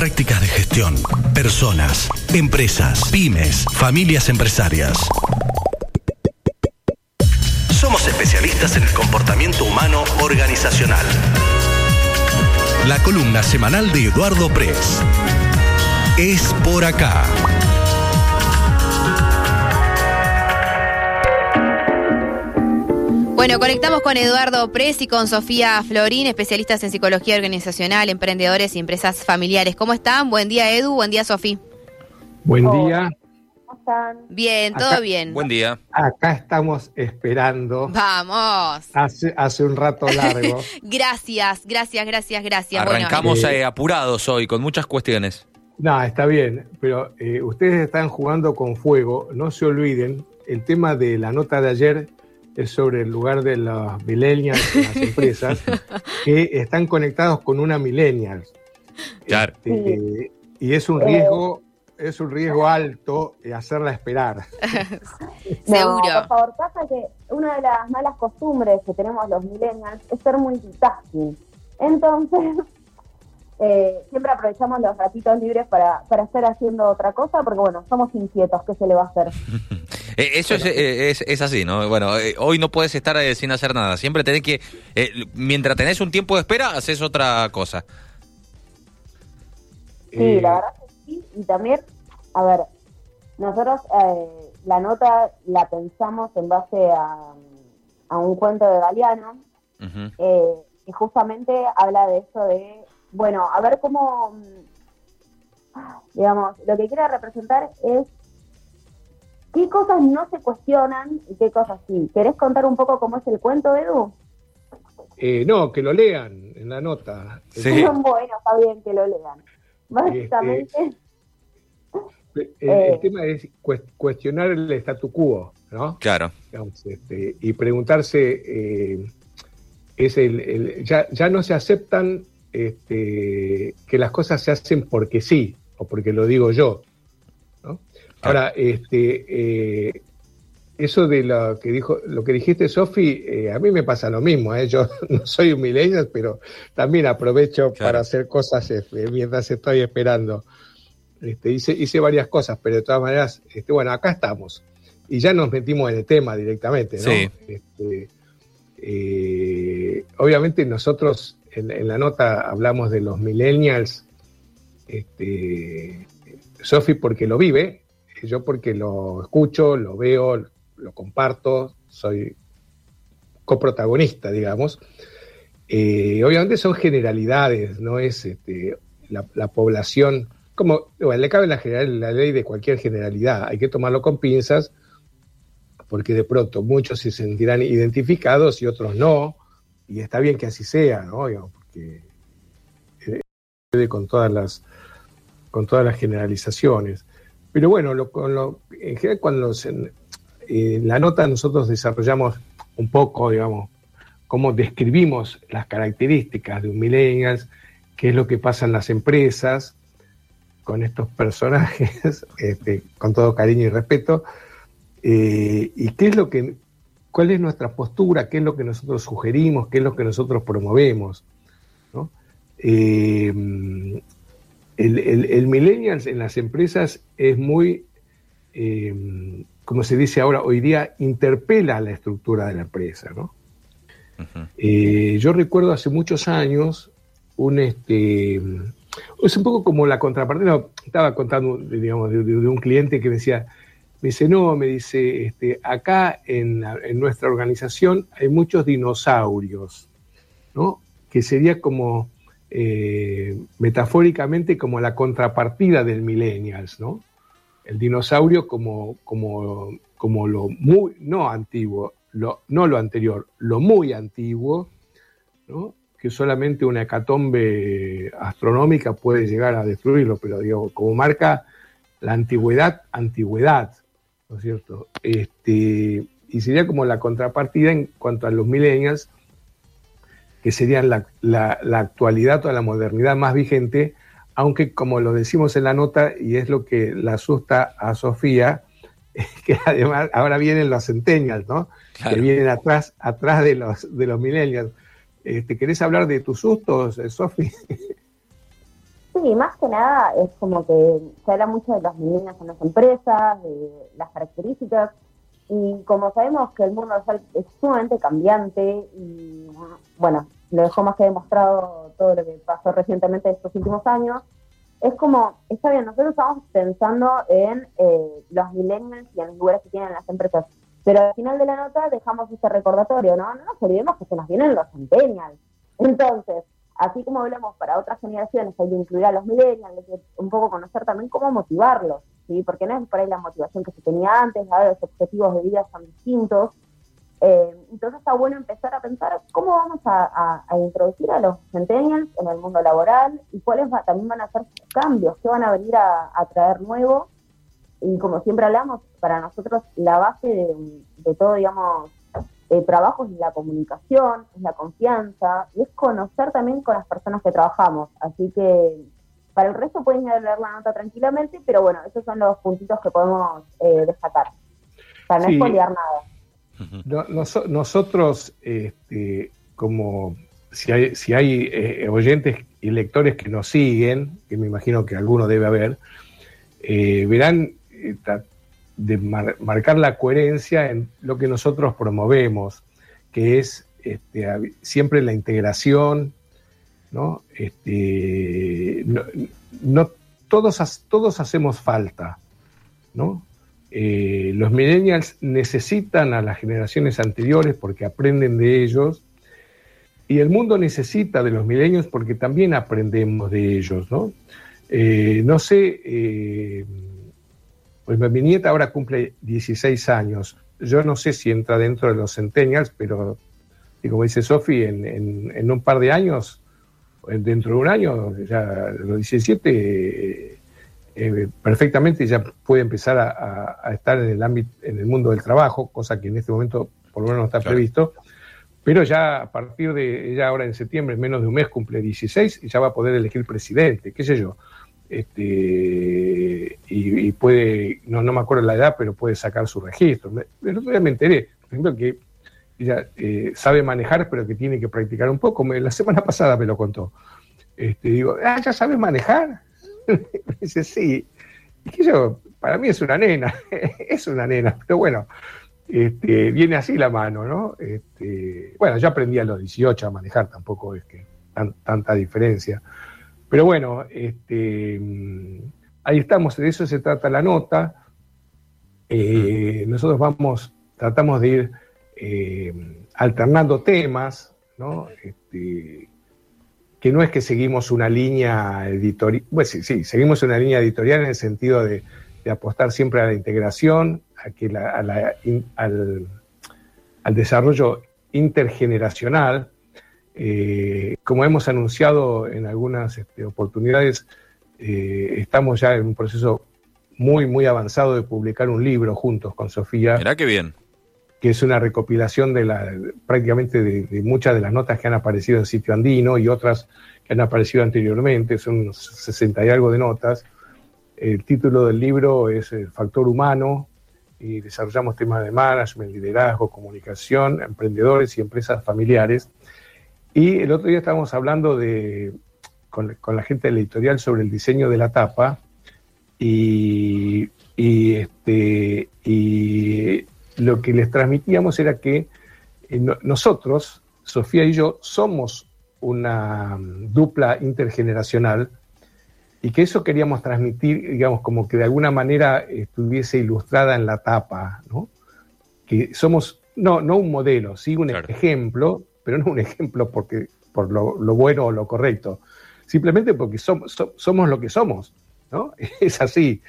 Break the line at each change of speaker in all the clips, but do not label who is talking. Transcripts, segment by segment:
prácticas de gestión, personas, empresas, pymes, familias empresarias. Somos especialistas en el comportamiento humano organizacional. La columna semanal de Eduardo Press. Es por acá.
Bueno, conectamos con Eduardo Pres y con Sofía Florín, especialistas en psicología organizacional, emprendedores y empresas familiares. ¿Cómo están? Buen día, Edu. Buen día, Sofía.
Buen día.
¿Cómo están?
Bien, todo
Acá-
bien.
Buen día.
Acá estamos esperando
Vamos.
hace, hace un rato largo.
Gracias, gracias, gracias, gracias. Bueno,
Arrancamos
eh,
eh, apurados hoy con muchas cuestiones.
No, está bien, pero eh, ustedes están jugando con fuego. No se olviden, el tema de la nota de ayer es sobre el lugar de los millennials en las empresas que están conectados con una millennial.
Claro.
Este, y es un riesgo, es un riesgo alto hacerla esperar.
Seguro.
Por favor, pasa que una de las malas costumbres que tenemos los millennials es ser multitasking. Entonces, eh, siempre aprovechamos los ratitos libres para, para estar haciendo otra cosa, porque bueno, somos inquietos, ¿qué se le va a hacer?
Eh, eso es, eh, es, es así, ¿no? Bueno, eh, hoy no puedes estar eh, sin hacer nada. Siempre tenés que, eh, mientras tenés un tiempo de espera, haces otra cosa.
Sí,
Eh,
la verdad que sí. Y también, a ver, nosotros eh, la nota la pensamos en base a, a un cuento de Galeano, eh, que justamente habla de eso de, bueno, a ver cómo, digamos, lo que quiere representar es qué cosas no se cuestionan y qué cosas sí. ¿Querés contar un poco cómo es el cuento, Edu?
eh, no, que lo lean en la nota.
Sí.
bueno, está bien que lo lean. Básicamente,
El,
Eh.
el tema es cues- cuestionar el statu quo, ¿no?
Claro.
Digamos, este, y preguntarse, eh, es el, el- ya, ya no se aceptan este, que las cosas se hacen porque sí, o porque lo digo yo. ¿No? Ahora, este, eh, eso de lo que dijo, lo que dijiste, Sofi, eh, a mí me pasa lo mismo. ¿eh? Yo no soy un millennial, pero también aprovecho
Claro.
para hacer cosas este, mientras estoy esperando. Este, hice, hice varias cosas, pero de todas maneras, este, bueno, acá estamos. Y ya nos metimos en el tema directamente, ¿no?
Sí.
Este, eh, obviamente nosotros en, en la nota hablamos de los millennials, este, Sofi porque lo vive, yo porque lo escucho, lo veo, lo comparto, soy coprotagonista, digamos. Eh, obviamente son generalidades, no es este, la, la población, como bueno, le cabe la, general, la ley de cualquier generalidad, hay que tomarlo con pinzas, porque de pronto muchos se sentirán identificados y otros no, y está bien que así sea, ¿no? Porque eh, con todas las con todas las generalizaciones. Pero bueno, en general cuando se- en la nota nosotros desarrollamos un poco, digamos, cómo describimos las características de un millennials, qué es lo que pasa en las empresas con estos personajes, este, con todo cariño y respeto, eh, y qué es lo que, cuál es nuestra postura, qué es lo que nosotros sugerimos, qué es lo que nosotros promovemos. Eh, el, el, el millennials en las empresas es muy, eh, como se dice ahora, hoy día interpela la estructura de la empresa, ¿no? Eh, yo recuerdo hace muchos años un este es un poco como la contrapartida estaba contando digamos de, de- de un cliente que me decía me dice no me dice este acá en, en nuestra organización hay muchos dinosaurios no que sería como eh, metafóricamente como la contrapartida del millennials no el dinosaurio como como como lo muy no antiguo lo, no lo anterior, lo muy antiguo, ¿no? que solamente una hecatombe astronómica puede llegar a destruirlo, pero digo, como marca la antigüedad, antigüedad, ¿no es cierto? Este, y sería como la contrapartida en cuanto a los millennials, que serían la, la, la actualidad o la modernidad más vigente, aunque como lo decimos en la nota, y es lo que la asusta a Sofía, que además ahora vienen los centennials, ¿no?
Claro.
Que vienen atrás, atrás de los de los millennials. Este, ¿Querés hablar de tus sustos, eh, Sofi?
Sí, más que nada es como que se habla mucho de las milenias en las empresas, de las características, y como sabemos que el mundo es sumamente cambiante y bueno, lo dejó más que demostrado todo lo que pasó recientemente estos últimos años, es como, está bien, nosotros estamos pensando en eh, los millennials y en los lugares que tienen las empresas, pero al final de la nota dejamos este recordatorio, ¿no? No nos olvidemos que se nos vienen los centennials. Entonces, así como hablamos para otras generaciones, hay que incluir a los millennials, hay que un poco conocer también cómo motivarlos, ¿sí? Porque no es por ahí la motivación que se tenía antes, ahora los objetivos de vida son distintos. Eh, entonces está bueno empezar a pensar cómo vamos a, introducir a los centennials en el mundo laboral y cuáles también van a ser sus cambios, qué van a venir a, traer nuevo. Y como siempre hablamos, para nosotros la base de, todo, digamos, el trabajo es la comunicación, es la confianza y es conocer también con las personas que trabajamos. Así que para el resto pueden ir a leer la nota tranquilamente, pero bueno, esos son los puntitos que podemos eh, destacar. Para no nada
nosotros, este, como si hay, si hay eh, oyentes y lectores que nos siguen, que me imagino que alguno debe haber, eh, verán eh, de marcar la coherencia en lo que nosotros promovemos, que es este, siempre la integración, ¿no? Este, no, no todos, todos hacemos falta, ¿no? Eh, los millennials necesitan a las generaciones anteriores porque aprenden de ellos y el mundo necesita de los millennials porque también aprendemos de ellos, ¿no? Eh, no sé, eh, pues mi nieta ahora cumple 16 años. Yo no sé si entra dentro de los centennials, pero como dice Sofi, en, un par de años, dentro de un año, ya los 17 eh, perfectamente ya puede empezar a, estar en el ámbito, en el mundo del trabajo, cosa que en este momento por lo menos no está previsto. Pero ya a partir de ella ahora en septiembre, en menos de un mes, cumple 16 y ya va a poder elegir presidente, qué sé yo. Este, y, puede, no, no me acuerdo la edad, pero puede sacar su registro. El otro día me enteré, por ejemplo, que ella eh, sabe manejar, pero que tiene que practicar un poco. la semana pasada me lo contó. Este, digo, ah, ya sabes manejar. dice, sí. Y que yo, para mí es una nena, es una nena, pero bueno, este, viene así la mano, ¿no? Este, bueno, yo aprendí a los 18 a manejar, tampoco es que tanta diferencia. Pero bueno, este, ahí estamos, de eso se trata la nota. Eh, nosotros vamos, tratamos de ir eh, alternando temas, ¿no? Que no es que seguimos una línea editorial, bueno, sí, sí, seguimos una línea editorial en el sentido de, apostar siempre a la integración, a que al, desarrollo intergeneracional. Eh, como hemos anunciado en algunas este, oportunidades, eh, estamos ya en un proceso muy, muy avanzado de publicar un libro juntos con Sofía.
Mirá qué bien
que es una recopilación de la, prácticamente de, muchas de las notas que han aparecido en Sitio Andino y otras que han aparecido anteriormente, son 60 y algo de notas. El título del libro es El factor humano y desarrollamos temas de management, liderazgo, comunicación, emprendedores y empresas familiares. Y el otro día estábamos hablando de, con, la gente de editorial sobre el diseño de la tapa y, y, este, y lo que les transmitíamos era que eh, nosotros, Sofía y yo, somos una mm, dupla intergeneracional y que eso queríamos transmitir, digamos, como que de alguna manera estuviese ilustrada en la tapa, ¿no? Que somos, no, no un modelo, sí un ejemplo, pero no un ejemplo porque, por lo, bueno o lo correcto, simplemente porque somos, somos lo que somos, ¿no? Es así.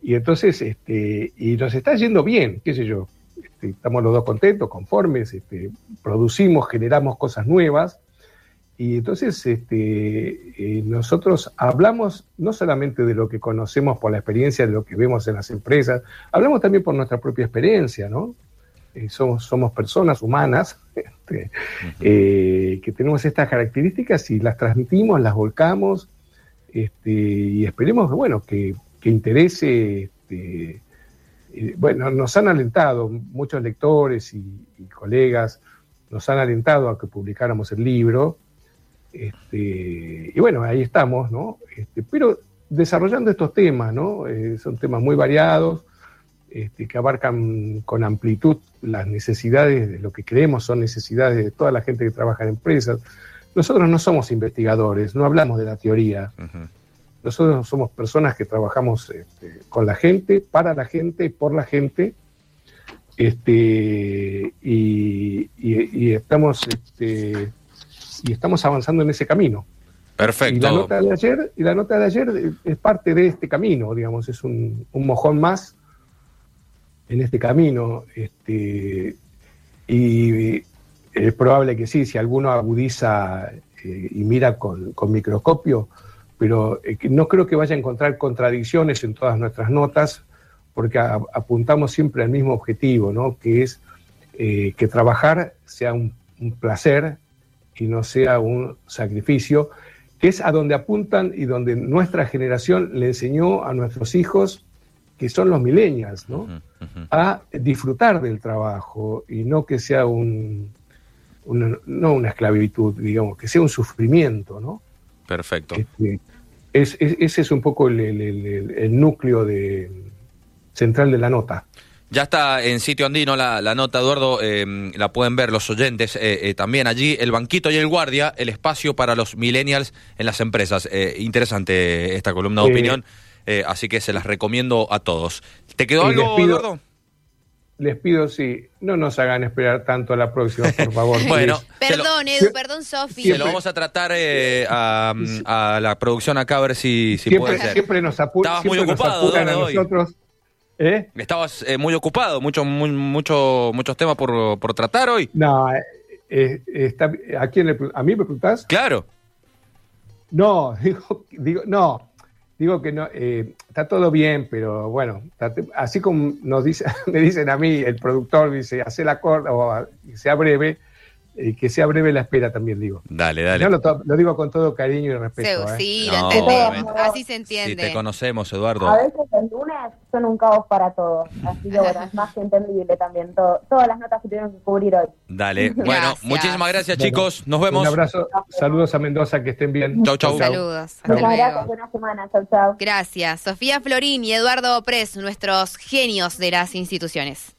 Y entonces, este, y nos está yendo bien, qué sé yo. Este, estamos los dos contentos, conformes, este, producimos, generamos cosas nuevas. Y entonces este, eh, nosotros hablamos no solamente de lo que conocemos por la experiencia, de lo que vemos en las empresas, hablamos también por nuestra propia experiencia, ¿no? Eh, somos, somos personas humanas eh, que tenemos estas características y las transmitimos, las volcamos y esperemos bueno, que, que interese bueno, nos han alentado, muchos lectores y, colegas nos han alentado a que publicáramos el libro. Este, y bueno, ahí estamos, ¿no? Este, pero desarrollando estos temas, ¿no? Eh, son temas muy variados, este, que abarcan con amplitud las necesidades de lo que creemos son necesidades de toda la gente que trabaja en empresas. Nosotros no somos investigadores, no hablamos de la teoría. Nosotros somos personas que trabajamos este, con la gente, para la gente, por la gente, este, y, estamos este, y estamos avanzando en ese camino.
Perfecto.
Y la nota de ayer, y la nota de ayer es parte de este camino, digamos, es un, mojón más en este camino. Este, y es probable que sí, si alguno agudiza eh, y mira con, microscopio, pero eh, no creo que vaya a encontrar contradicciones en todas nuestras notas, porque apuntamos siempre al mismo objetivo, ¿no? que es eh, que trabajar sea un, placer y no sea un sacrificio, que es a donde apuntan y donde nuestra generación le enseñó a nuestros hijos, que son los millennials, ¿no? a disfrutar del trabajo y no que sea un, no una esclavitud, digamos, que sea un sufrimiento, ¿no?
Perfecto.
Este, ese es un poco el, núcleo de, central de la nota.
Ya está en sitio andino la, nota, Eduardo, em, la pueden ver los oyentes eh, eh, también allí, el banquito y el guardia, el espacio para los millennials en las empresas. Eh, interesante esta columna de opinión, así que se las recomiendo a todos. ¿Te quedó algo, Eduardo?
Les pido si no nos hagan esperar tanto a la próxima, por favor.
bueno,
perdón, Edu, perdón, Sofi.
Se lo vamos a tratar eh, a, la producción acá a ver si, si
siempre,
puede ser.
Siempre nos, Estabas muy ocupado, a nosotros.
¿Eh? Estabas eh, muy ocupado, mucho, mucho, muchos temas por, por tratar hoy.
No, eh, está, ¿a quién le ¿A mí me preguntás?
Claro.
No, digo, digo no. Digo que no, eh, está todo bien, pero bueno, así como nos dice, me dicen a mí, el productor dice, hace la corta o sea breve, y que sea breve la espera también, digo.
Dale, dale.
Yo lo, digo con todo cariño y respeto.
¿eh? Sí, lo entendemos, así se entiende.
Sí, te conocemos, Eduardo.
A veces el lunes son un caos para todos, así que bueno, es más que entendible también todo, todas las notas que tuvieron que cubrir hoy.
Dale, bueno, muchísimas gracias chicos, nos vemos.
Un abrazo, saludos a Mendoza, que estén bien.
Chau, chau.
Saludos.
Muchas gracias, buena semana, chau, chau.
Gracias. Sofía Florín y Eduardo Pres, nuestros genios de las instituciones.